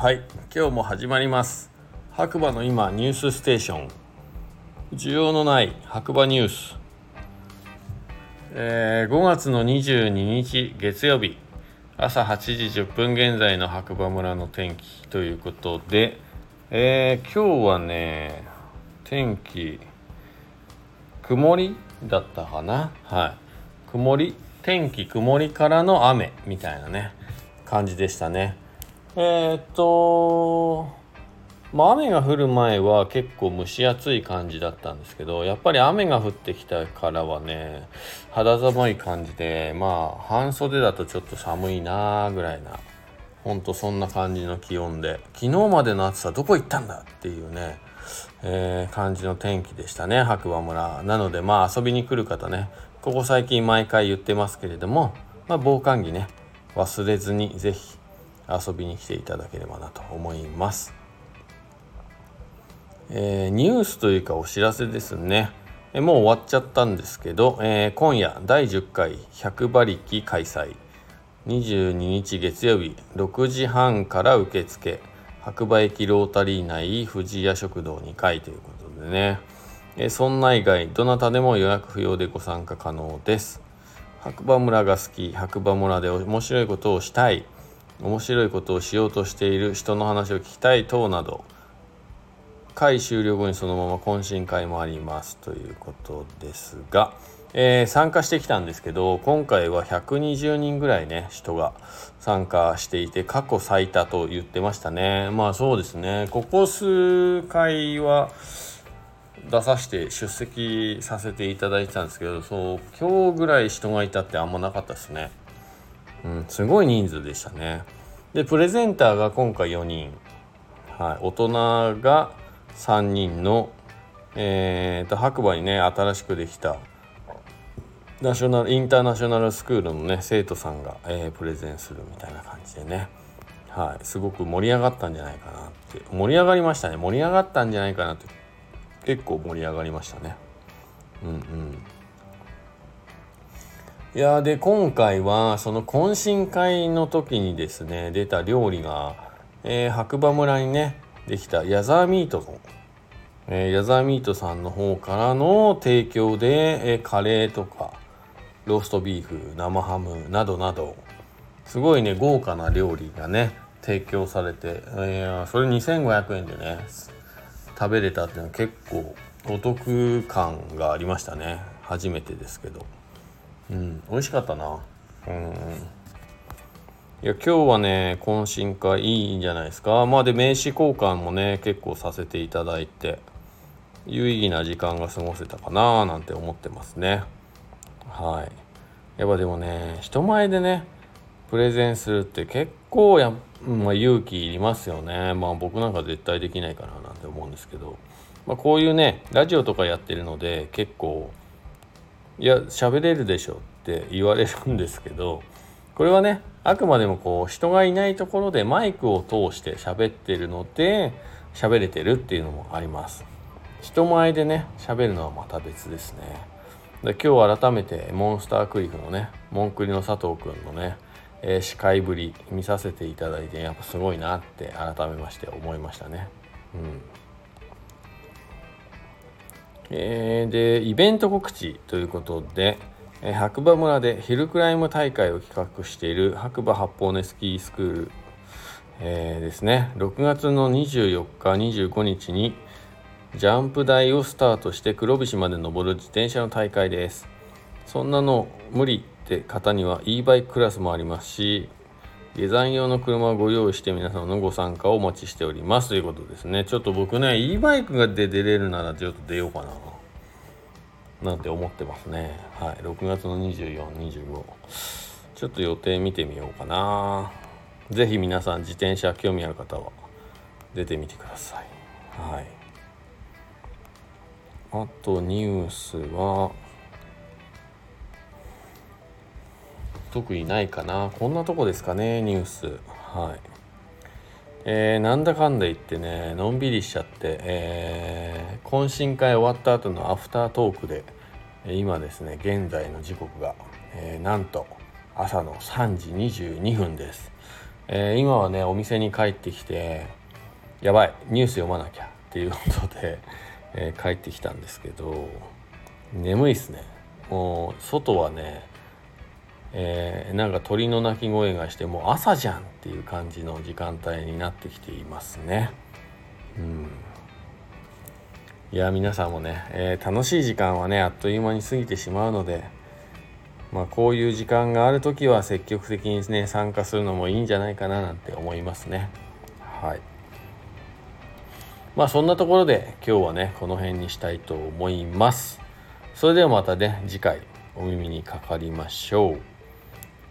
はい今日も始まります。白馬の今ニュースステーション。需要のない白馬ニュース、えー、5月の22日月曜日。朝8時10分現在の白馬村の天気。ということで、えー、今日はね天気曇りだったかな。はい。曇り天気曇りからの雨みたいなね感じでしたね。えー、っとまあ、雨が降る前は結構蒸し暑い感じだったんですけどやっぱり雨が降ってきたからはね肌寒い感じでまあ半袖だとちょっと寒いなーぐらいなほんとそんな感じの気温で昨日までの暑さどこ行ったんだっていうね、えー、感じの天気でしたね白馬村。なのでまあ遊びに来る方ねここ最近毎回言ってますけれども、まあ、防寒着ね忘れずに是非遊びに来ていただければなと思います。えー、ニュースというかお知らせですね。えもう終わっちゃったんですけど、えー、今夜第10回100馬力開催。22日月曜日6時半から受付。白馬駅ロータリー内富士屋食堂2階ということでね、え、そんな以外どなたでも予約不要でご参加可能です。白馬村が好き白馬村で面白いことをしたい。面白いことをしようとしている人の話を聞きたい等など会終了後にそのまま懇親会もありますということですが、えー、参加してきたんですけど今回は120人ぐらいね人が参加していて過去最多と言ってましたね。まあそうですね。ここ数回は出させて出席させていただいてたんですけどそう今日ぐらい人がいたってあんまなかったですね。うん、すごい人数でしたね。でプレゼンターが今回4人、はい、大人が3人の、えーと、白馬にね新しくできたナショナルインターナショナルスクールのね生徒さんが、えー、プレゼンするみたいな感じでね、はい、すごく盛り上がったんじゃないかなって。盛り上がりましたね。盛り上がったんじゃないかなって結構盛り上がりましたね。うんうん。いやで今回はその懇親会の時にですね出た料理が、えー、白馬村にねできたヤザーミートの、えー、ヤザーミートさんの方からの提供で、えー、カレーとかローストビーフ生ハムなどなどすごいね豪華な料理がね提供されて、えー、それ2500円でね食べれたっていうのは結構お得感がありましたね初めてですけど。うん美味しかったな。うん。いや今日はね懇親会いいんじゃないですか。まあで名刺交換もね結構させていただいて有意義な時間が過ごせたかななんて思ってますね。はい。やっぱでもね人前でねプレゼンするって結構や、まあ、勇気いりますよね。まあ僕なんか絶対できないかななんて思うんですけど、まあ、こういうねラジオとかやってるので結構いや喋れるでしょって言われるんですけどこれはねあくまでもこう人がいないところでマイクを通して喋ってるので喋れてるっていうのもあります。人前でね喋るのはまた別ですね。で今日改めてモンスタークリフのねモンクリの佐藤くんのね、えー、司会ぶり見させていただいてやっぱすごいなって改めまして思いましたね。うん。えー、でイベント告知ということで、えー、白馬村でヒルクライム大会を企画している白馬八方根スキースクール、えー、ですね。6月の24日25日にジャンプ台をスタートして黒菱まで登る自転車の大会です。そんなの無理って方には e バイククラスもありますし下山用の車をご用意して皆様のご参加をお待ちしておりますということですね。ちょっと僕ね、e バイクがで出れるならちょっと出ようかな。なんて思ってますね。はい。6月の24、25。ちょっと予定見てみようかな。是非皆さん自転車興味ある方は出てみてください。はい。あとニュースは、特にないかな。こんなとこですかねニュース。はい。えー、なんだかんだ言ってねのんびりしちゃって、えー、懇親会終わった後のアフタートークで今ですね現在の時刻が、えー、なんと朝の3時22分です。えー、今はねお店に帰ってきてやばいニュース読まなきゃっていうことで、えー、帰ってきたんですけど眠いっすね。もう外はねえー、なんか鳥の鳴き声がしてもう朝じゃんっていう感じの時間帯になってきていますね。うんいや皆さんもね、えー、楽しい時間はねあっという間に過ぎてしまうので、まあ、こういう時間がある時は積極的にね参加するのもいいんじゃないかななんて思いますね。はいまあそんなところで今日はねこの辺にしたいと思います。それではまたね次回お耳にかかりましょう。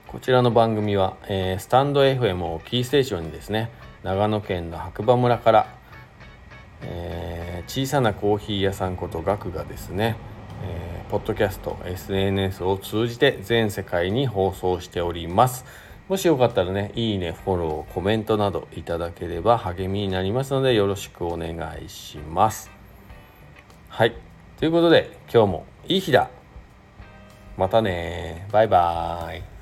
こちらの番組は、えー、スタンド FM をキーステーションにですね長野県の白馬村から、えー、小さなコーヒー屋さんことガクがですね、えー、ポッドキャスト SNS を通じて全世界に放送しております。もしよかったらねいいねフォローコメントなどいただければ励みになりますのでよろしくお願いします。はい。ということで今日もいい日だ。またねバイバーイ。